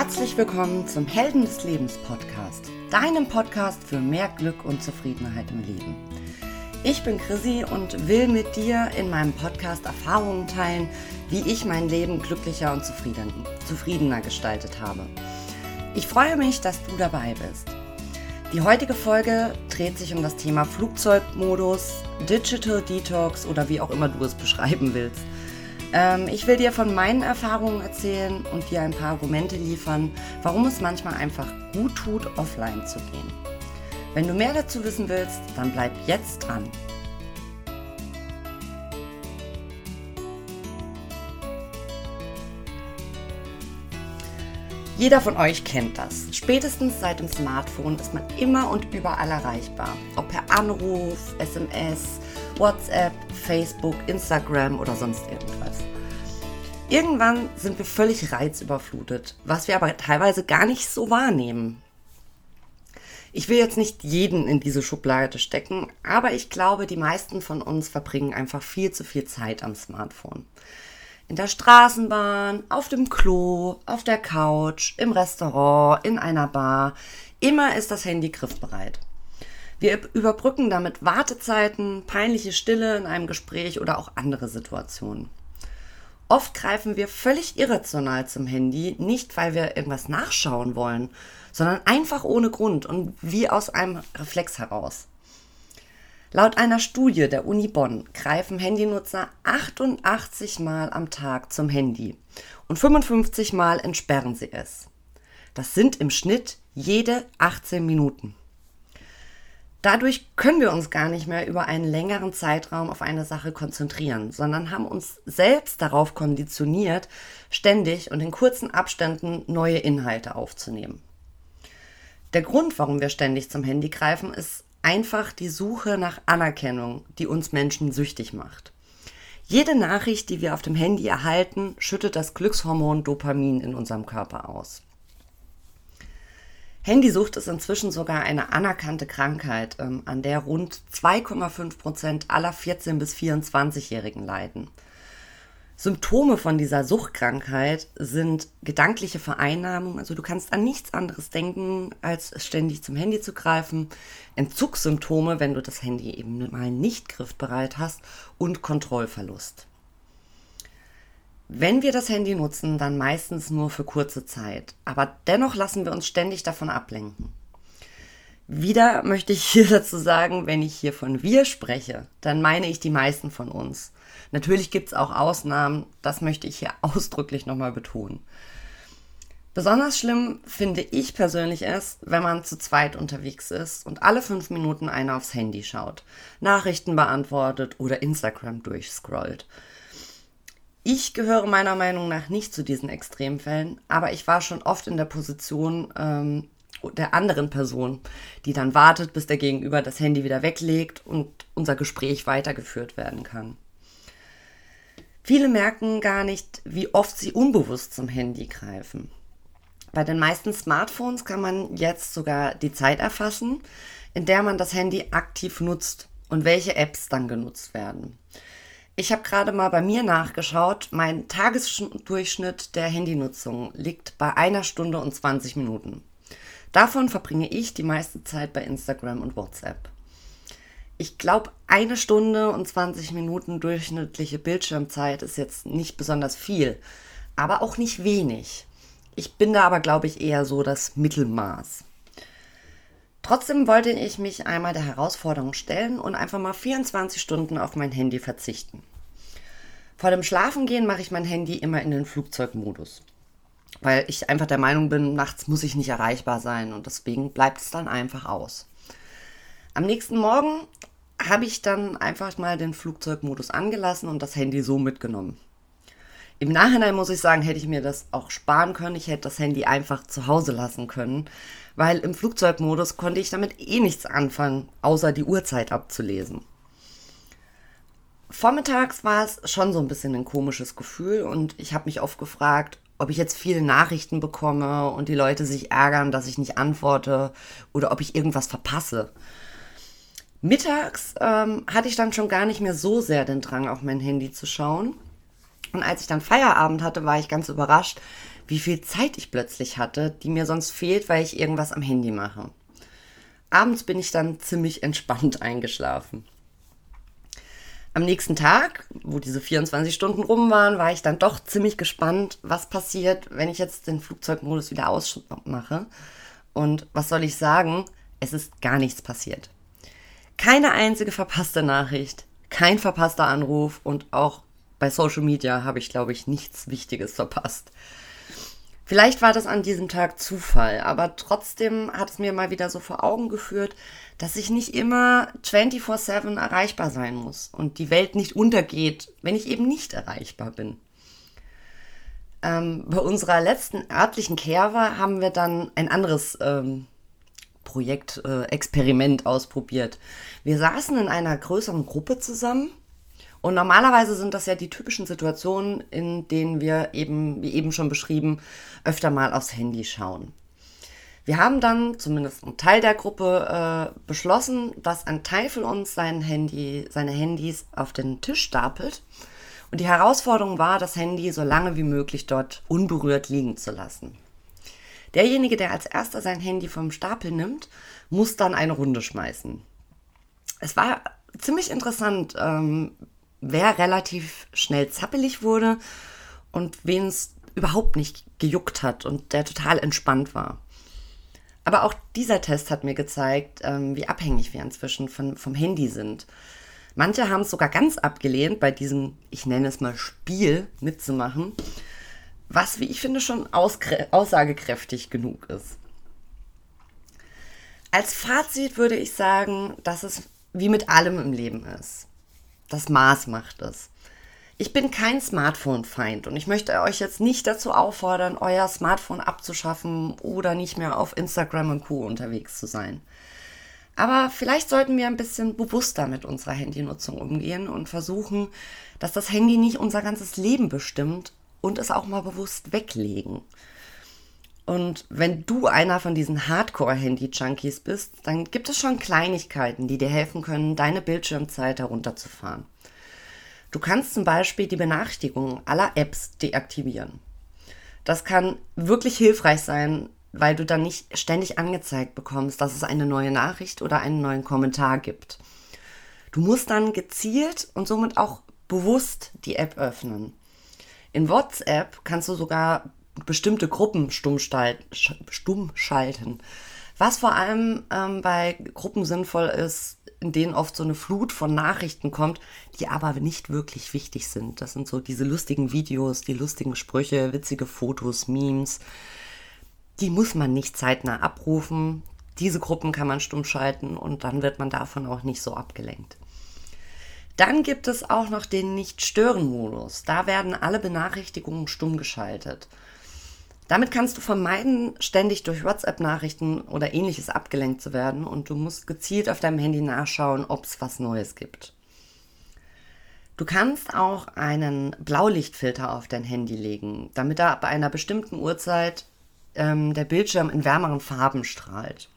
Herzlich willkommen zum Helden des Lebens Podcast, deinem Podcast für mehr Glück und Zufriedenheit im Leben. Ich bin Chrissy und will mit dir in meinem Podcast Erfahrungen teilen, wie ich mein Leben glücklicher und zufriedener gestaltet habe. Ich freue mich, dass du dabei bist. Die heutige Folge dreht sich um das Thema Flugzeugmodus, Digital Detox oder wie auch immer du es beschreiben willst. Ähm, ich will dir von meinen Erfahrungen erzählen und dir ein paar Argumente liefern, warum es manchmal einfach gut tut, offline zu gehen. Wenn du mehr dazu wissen willst, dann bleib jetzt dran. Jeder von euch kennt das. Spätestens seit dem Smartphone ist man immer und überall erreichbar. Ob per Anruf, SMS, WhatsApp, Facebook, Instagram oder sonst irgendwas. Irgendwann sind wir völlig reizüberflutet, was wir aber teilweise gar nicht so wahrnehmen. Ich will jetzt nicht jeden in diese Schublade stecken, aber ich glaube, die meisten von uns verbringen einfach viel zu viel Zeit am Smartphone. In der Straßenbahn, auf dem Klo, auf der Couch, im Restaurant, in einer Bar. Immer ist das Handy griffbereit. Wir überbrücken damit Wartezeiten, peinliche Stille in einem Gespräch oder auch andere Situationen. Oft greifen wir völlig irrational zum Handy, nicht weil wir irgendwas nachschauen wollen, sondern einfach ohne Grund und wie aus einem Reflex heraus. Laut einer Studie der Uni Bonn greifen Handynutzer 88 Mal am Tag zum Handy und 55 Mal entsperren sie es. Das sind im Schnitt jede 18 Minuten. Dadurch können wir uns gar nicht mehr über einen längeren Zeitraum auf eine Sache konzentrieren, sondern haben uns selbst darauf konditioniert, ständig und in kurzen Abständen neue Inhalte aufzunehmen. Der Grund, warum wir ständig zum Handy greifen, ist einfach die Suche nach Anerkennung, die uns Menschen süchtig macht. Jede Nachricht, die wir auf dem Handy erhalten, schüttet das Glückshormon Dopamin in unserem Körper aus. Handysucht ist inzwischen sogar eine anerkannte Krankheit, ähm, an der rund 2,5 Prozent aller 14- bis 24-Jährigen leiden. Symptome von dieser Suchtkrankheit sind gedankliche Vereinnahmung, also du kannst an nichts anderes denken, als ständig zum Handy zu greifen, Entzugssymptome, wenn du das Handy eben mal nicht griffbereit hast und Kontrollverlust. Wenn wir das Handy nutzen, dann meistens nur für kurze Zeit. Aber dennoch lassen wir uns ständig davon ablenken. Wieder möchte ich hier dazu sagen, wenn ich hier von wir spreche, dann meine ich die meisten von uns. Natürlich gibt es auch Ausnahmen, das möchte ich hier ausdrücklich nochmal betonen. Besonders schlimm finde ich persönlich es, wenn man zu zweit unterwegs ist und alle fünf Minuten einer aufs Handy schaut, Nachrichten beantwortet oder Instagram durchscrollt. Ich gehöre meiner Meinung nach nicht zu diesen Extremfällen, aber ich war schon oft in der Position ähm, der anderen Person, die dann wartet, bis der Gegenüber das Handy wieder weglegt und unser Gespräch weitergeführt werden kann. Viele merken gar nicht, wie oft sie unbewusst zum Handy greifen. Bei den meisten Smartphones kann man jetzt sogar die Zeit erfassen, in der man das Handy aktiv nutzt und welche Apps dann genutzt werden. Ich habe gerade mal bei mir nachgeschaut. Mein Tagesdurchschnitt der Handynutzung liegt bei einer Stunde und 20 Minuten. Davon verbringe ich die meiste Zeit bei Instagram und WhatsApp. Ich glaube, eine Stunde und 20 Minuten durchschnittliche Bildschirmzeit ist jetzt nicht besonders viel, aber auch nicht wenig. Ich bin da aber, glaube ich, eher so das Mittelmaß. Trotzdem wollte ich mich einmal der Herausforderung stellen und einfach mal 24 Stunden auf mein Handy verzichten. Vor dem Schlafengehen mache ich mein Handy immer in den Flugzeugmodus, weil ich einfach der Meinung bin, nachts muss ich nicht erreichbar sein und deswegen bleibt es dann einfach aus. Am nächsten Morgen habe ich dann einfach mal den Flugzeugmodus angelassen und das Handy so mitgenommen. Im Nachhinein muss ich sagen, hätte ich mir das auch sparen können. Ich hätte das Handy einfach zu Hause lassen können, weil im Flugzeugmodus konnte ich damit eh nichts anfangen, außer die Uhrzeit abzulesen. Vormittags war es schon so ein bisschen ein komisches Gefühl und ich habe mich oft gefragt, ob ich jetzt viele Nachrichten bekomme und die Leute sich ärgern, dass ich nicht antworte oder ob ich irgendwas verpasse. Mittags ähm, hatte ich dann schon gar nicht mehr so sehr den Drang, auf mein Handy zu schauen und als ich dann Feierabend hatte, war ich ganz überrascht, wie viel Zeit ich plötzlich hatte, die mir sonst fehlt, weil ich irgendwas am Handy mache. Abends bin ich dann ziemlich entspannt eingeschlafen. Am nächsten Tag, wo diese 24 Stunden rum waren, war ich dann doch ziemlich gespannt, was passiert, wenn ich jetzt den Flugzeugmodus wieder ausmache. Und was soll ich sagen? Es ist gar nichts passiert. Keine einzige verpasste Nachricht, kein verpasster Anruf und auch bei Social Media habe ich, glaube ich, nichts Wichtiges verpasst. Vielleicht war das an diesem Tag Zufall, aber trotzdem hat es mir mal wieder so vor Augen geführt, dass ich nicht immer 24/7 erreichbar sein muss und die Welt nicht untergeht, wenn ich eben nicht erreichbar bin. Ähm, bei unserer letzten örtlichen Kerwe haben wir dann ein anderes ähm, Projekt, äh, Experiment ausprobiert. Wir saßen in einer größeren Gruppe zusammen und normalerweise sind das ja die typischen Situationen, in denen wir eben, wie eben schon beschrieben, öfter mal aufs Handy schauen. Wir haben dann, zumindest ein Teil der Gruppe, äh, beschlossen, dass ein Teil von uns sein Handy, seine Handys auf den Tisch stapelt. Und die Herausforderung war, das Handy so lange wie möglich dort unberührt liegen zu lassen. Derjenige, der als erster sein Handy vom Stapel nimmt, muss dann eine Runde schmeißen. Es war ziemlich interessant, ähm, wer relativ schnell zappelig wurde und wen es überhaupt nicht gejuckt hat und der total entspannt war. Aber auch dieser Test hat mir gezeigt, ähm, wie abhängig wir inzwischen von, vom Handy sind. Manche haben es sogar ganz abgelehnt, bei diesem, ich nenne es mal Spiel mitzumachen, was, wie ich finde, schon aussagekräftig genug ist. Als Fazit würde ich sagen, dass es wie mit allem im Leben ist. Das Maß macht es. Ich bin kein Smartphone-Feind und ich möchte euch jetzt nicht dazu auffordern, euer Smartphone abzuschaffen oder nicht mehr auf Instagram und Co. unterwegs zu sein. Aber vielleicht sollten wir ein bisschen bewusster mit unserer Handynutzung umgehen und versuchen, dass das Handy nicht unser ganzes Leben bestimmt und es auch mal bewusst weglegen. Und wenn du einer von diesen Hardcore-Handy-Junkies bist, dann gibt es schon Kleinigkeiten, die dir helfen können, deine Bildschirmzeit herunterzufahren. Du kannst zum Beispiel die Benachrichtigungen aller Apps deaktivieren. Das kann wirklich hilfreich sein, weil du dann nicht ständig angezeigt bekommst, dass es eine neue Nachricht oder einen neuen Kommentar gibt. Du musst dann gezielt und somit auch bewusst die App öffnen. In WhatsApp kannst du sogar bestimmte Gruppen stumm, schalten. Was vor allem ähm, bei Gruppen sinnvoll ist, in denen oft so eine Flut von Nachrichten kommt, die aber nicht wirklich wichtig sind. Das sind so diese lustigen Videos, die lustigen Sprüche, witzige Fotos, Memes. Die muss man nicht zeitnah abrufen. Diese Gruppen kann man stumm schalten und dann wird man davon auch nicht so abgelenkt. Dann gibt es auch noch den Nicht-Stören-Modus. Da werden alle Benachrichtigungen stumm geschaltet. Damit kannst du vermeiden, ständig durch WhatsApp-Nachrichten oder ähnliches abgelenkt zu werden und du musst gezielt auf deinem Handy nachschauen, ob es was Neues gibt. Du kannst auch einen Blaulichtfilter auf dein Handy legen, damit er ab einer bestimmten Uhrzeit ähm, der Bildschirm in wärmeren Farben strahlt.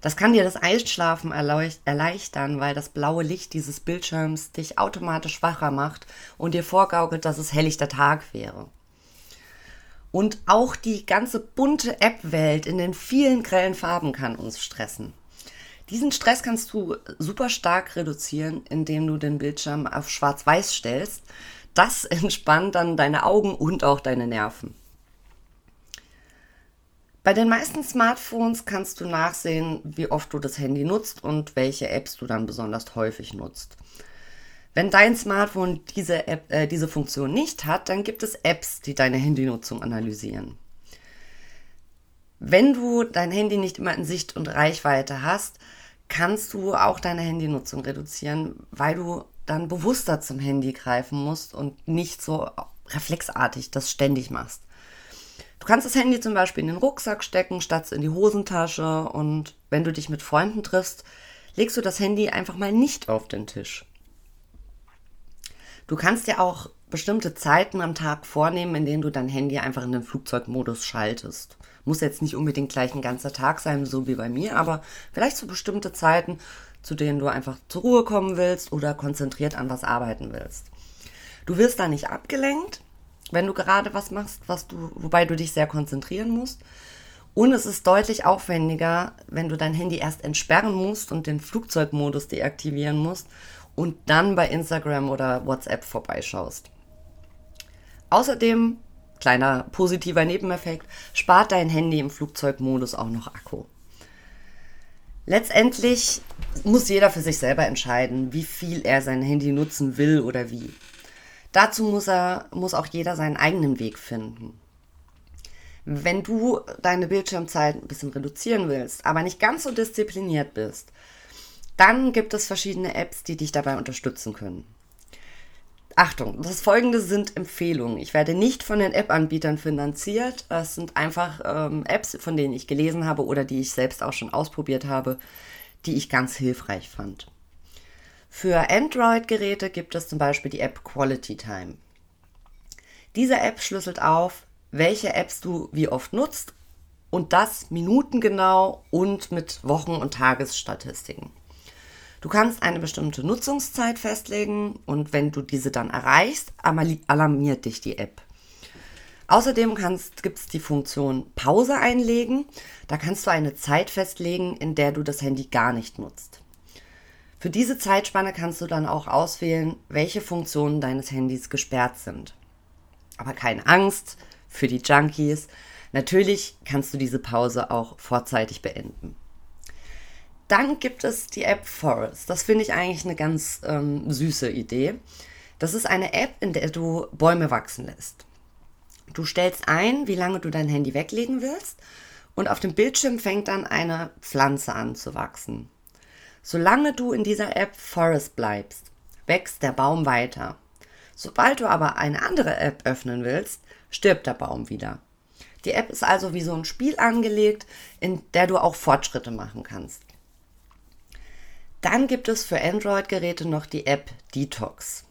Das kann dir das Einschlafen erleichtern, weil das blaue Licht dieses Bildschirms dich automatisch wacher macht und dir vorgaukelt, dass es helllichter Tag wäre. Und auch die ganze bunte App-Welt in den vielen grellen Farben kann uns stressen. Diesen Stress kannst du super stark reduzieren, indem du den Bildschirm auf schwarz-weiß stellst. Das entspannt dann deine Augen und auch deine Nerven. Bei den meisten Smartphones kannst du nachsehen, wie oft du das Handy nutzt und welche Apps du dann besonders häufig nutzt. Wenn dein Smartphone diese, App, äh, diese Funktion nicht hat, dann gibt es Apps, die deine Handynutzung analysieren. Wenn du dein Handy nicht immer in Sicht und Reichweite hast, kannst du auch deine Handynutzung reduzieren, weil du dann bewusster zum Handy greifen musst und nicht so reflexartig das ständig machst. Du kannst das Handy zum Beispiel in den Rucksack stecken, statt in die Hosentasche und wenn du dich mit Freunden triffst, legst du das Handy einfach mal nicht auf den Tisch. Du kannst dir auch bestimmte Zeiten am Tag vornehmen, in denen du dein Handy einfach in den Flugzeugmodus schaltest. Muss jetzt nicht unbedingt gleich ein ganzer Tag sein, so wie bei mir, aber vielleicht so bestimmte Zeiten, zu denen du einfach zur Ruhe kommen willst oder konzentriert an was arbeiten willst. Du wirst da nicht abgelenkt wenn du gerade was machst, was du, wobei du dich sehr konzentrieren musst. Und es ist deutlich aufwendiger, wenn du dein Handy erst entsperren musst und den Flugzeugmodus deaktivieren musst und dann bei Instagram oder WhatsApp vorbeischaust. Außerdem, kleiner positiver Nebeneffekt, spart dein Handy im Flugzeugmodus auch noch Akku. Letztendlich muss jeder für sich selber entscheiden, wie viel er sein Handy nutzen will oder wie. Dazu muss, er, muss auch jeder seinen eigenen Weg finden. Wenn du deine Bildschirmzeit ein bisschen reduzieren willst, aber nicht ganz so diszipliniert bist, dann gibt es verschiedene Apps, die dich dabei unterstützen können. Achtung, das folgende sind Empfehlungen. Ich werde nicht von den App-Anbietern finanziert. Das sind einfach ähm, Apps, von denen ich gelesen habe oder die ich selbst auch schon ausprobiert habe, die ich ganz hilfreich fand. Für Android-Geräte gibt es zum Beispiel die App Quality Time. Diese App schlüsselt auf, welche Apps du wie oft nutzt und das minutengenau und mit Wochen- und Tagesstatistiken. Du kannst eine bestimmte Nutzungszeit festlegen und wenn du diese dann erreichst, alarmiert dich die App. Außerdem gibt es die Funktion Pause einlegen. Da kannst du eine Zeit festlegen, in der du das Handy gar nicht nutzt. Für diese Zeitspanne kannst du dann auch auswählen, welche Funktionen deines Handys gesperrt sind. Aber keine Angst für die Junkies. Natürlich kannst du diese Pause auch vorzeitig beenden. Dann gibt es die App Forest. Das finde ich eigentlich eine ganz ähm, süße Idee. Das ist eine App, in der du Bäume wachsen lässt. Du stellst ein, wie lange du dein Handy weglegen willst und auf dem Bildschirm fängt dann eine Pflanze an zu wachsen. Solange du in dieser App Forest bleibst, wächst der Baum weiter. Sobald du aber eine andere App öffnen willst, stirbt der Baum wieder. Die App ist also wie so ein Spiel angelegt, in der du auch Fortschritte machen kannst. Dann gibt es für Android-Geräte noch die App Detox.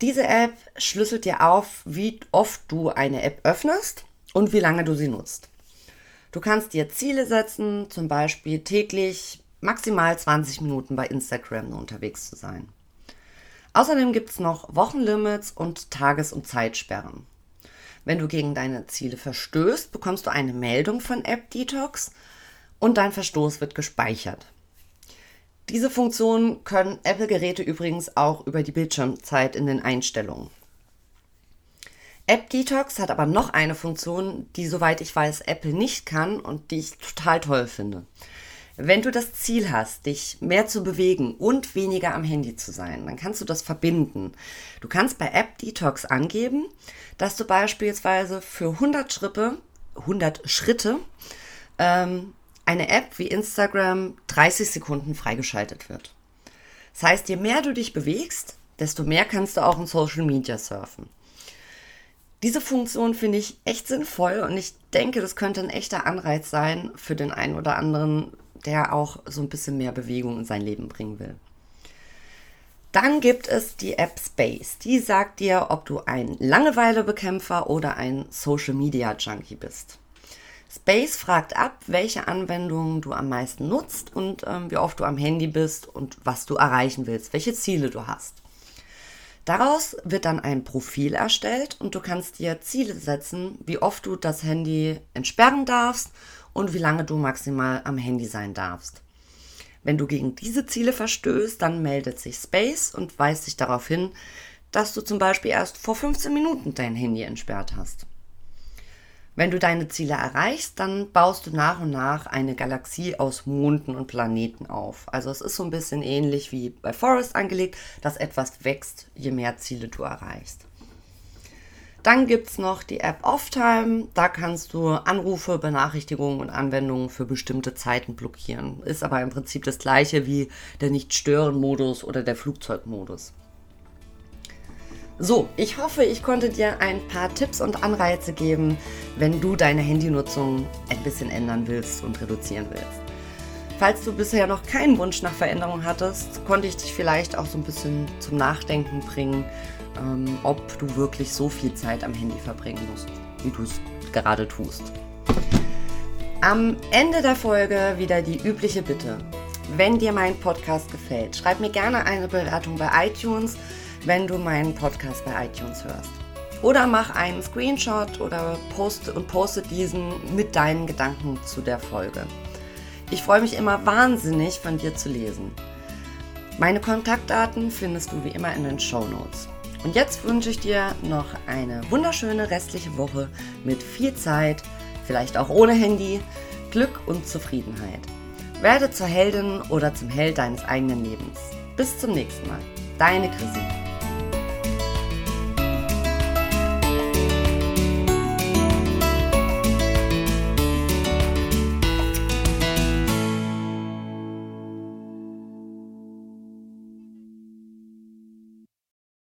Diese App schlüsselt dir auf, wie oft du eine App öffnest und wie lange du sie nutzt. Du kannst dir Ziele setzen, zum Beispiel täglich maximal 20 Minuten bei Instagram unterwegs zu sein. Außerdem gibt es noch Wochenlimits und Tages- und Zeitsperren. Wenn du gegen deine Ziele verstößt, bekommst du eine Meldung von App Detox und dein Verstoß wird gespeichert. Diese Funktion können Apple-Geräte übrigens auch über die Bildschirmzeit in den Einstellungen. App Detox hat aber noch eine Funktion, die soweit ich weiß Apple nicht kann und die ich total toll finde. Wenn du das Ziel hast, dich mehr zu bewegen und weniger am Handy zu sein, dann kannst du das verbinden. Du kannst bei App Detox angeben, dass du beispielsweise für 100 Schritte, 100 Schritte ähm, eine App wie Instagram 30 Sekunden freigeschaltet wird. Das heißt, je mehr du dich bewegst, desto mehr kannst du auch in Social Media surfen. Diese Funktion finde ich echt sinnvoll und ich denke, das könnte ein echter Anreiz sein für den einen oder anderen, der auch so ein bisschen mehr Bewegung in sein Leben bringen will. Dann gibt es die App Space. Die sagt dir, ob du ein Langeweilebekämpfer oder ein Social Media Junkie bist. Space fragt ab, welche Anwendungen du am meisten nutzt und ähm, wie oft du am Handy bist und was du erreichen willst, welche Ziele du hast. Daraus wird dann ein Profil erstellt und du kannst dir Ziele setzen, wie oft du das Handy entsperren darfst und wie lange du maximal am Handy sein darfst. Wenn du gegen diese Ziele verstößt, dann meldet sich Space und weist dich darauf hin, dass du zum Beispiel erst vor 15 Minuten dein Handy entsperrt hast. Wenn du deine Ziele erreichst, dann baust du nach und nach eine Galaxie aus Monden und Planeten auf. Also es ist so ein bisschen ähnlich wie bei Forest angelegt, dass etwas wächst, je mehr Ziele du erreichst. Dann gibt es noch die App Offtime. Da kannst du Anrufe, Benachrichtigungen und Anwendungen für bestimmte Zeiten blockieren. Ist aber im Prinzip das gleiche wie der Nicht-Stören-Modus oder der Flugzeugmodus. So, ich hoffe, ich konnte dir ein paar Tipps und Anreize geben, wenn du deine Handynutzung ein bisschen ändern willst und reduzieren willst. Falls du bisher noch keinen Wunsch nach Veränderung hattest, konnte ich dich vielleicht auch so ein bisschen zum Nachdenken bringen, ähm, ob du wirklich so viel Zeit am Handy verbringen musst, wie du es gerade tust. Am Ende der Folge wieder die übliche Bitte. Wenn dir mein Podcast gefällt, schreib mir gerne eine Bewertung bei iTunes wenn du meinen Podcast bei iTunes hörst. Oder mach einen Screenshot oder poste und poste diesen mit deinen Gedanken zu der Folge. Ich freue mich immer wahnsinnig, von dir zu lesen. Meine Kontaktdaten findest du wie immer in den Show Notes. Und jetzt wünsche ich dir noch eine wunderschöne restliche Woche mit viel Zeit, vielleicht auch ohne Handy, Glück und Zufriedenheit. Werde zur Heldin oder zum Held deines eigenen Lebens. Bis zum nächsten Mal. Deine Chrissy.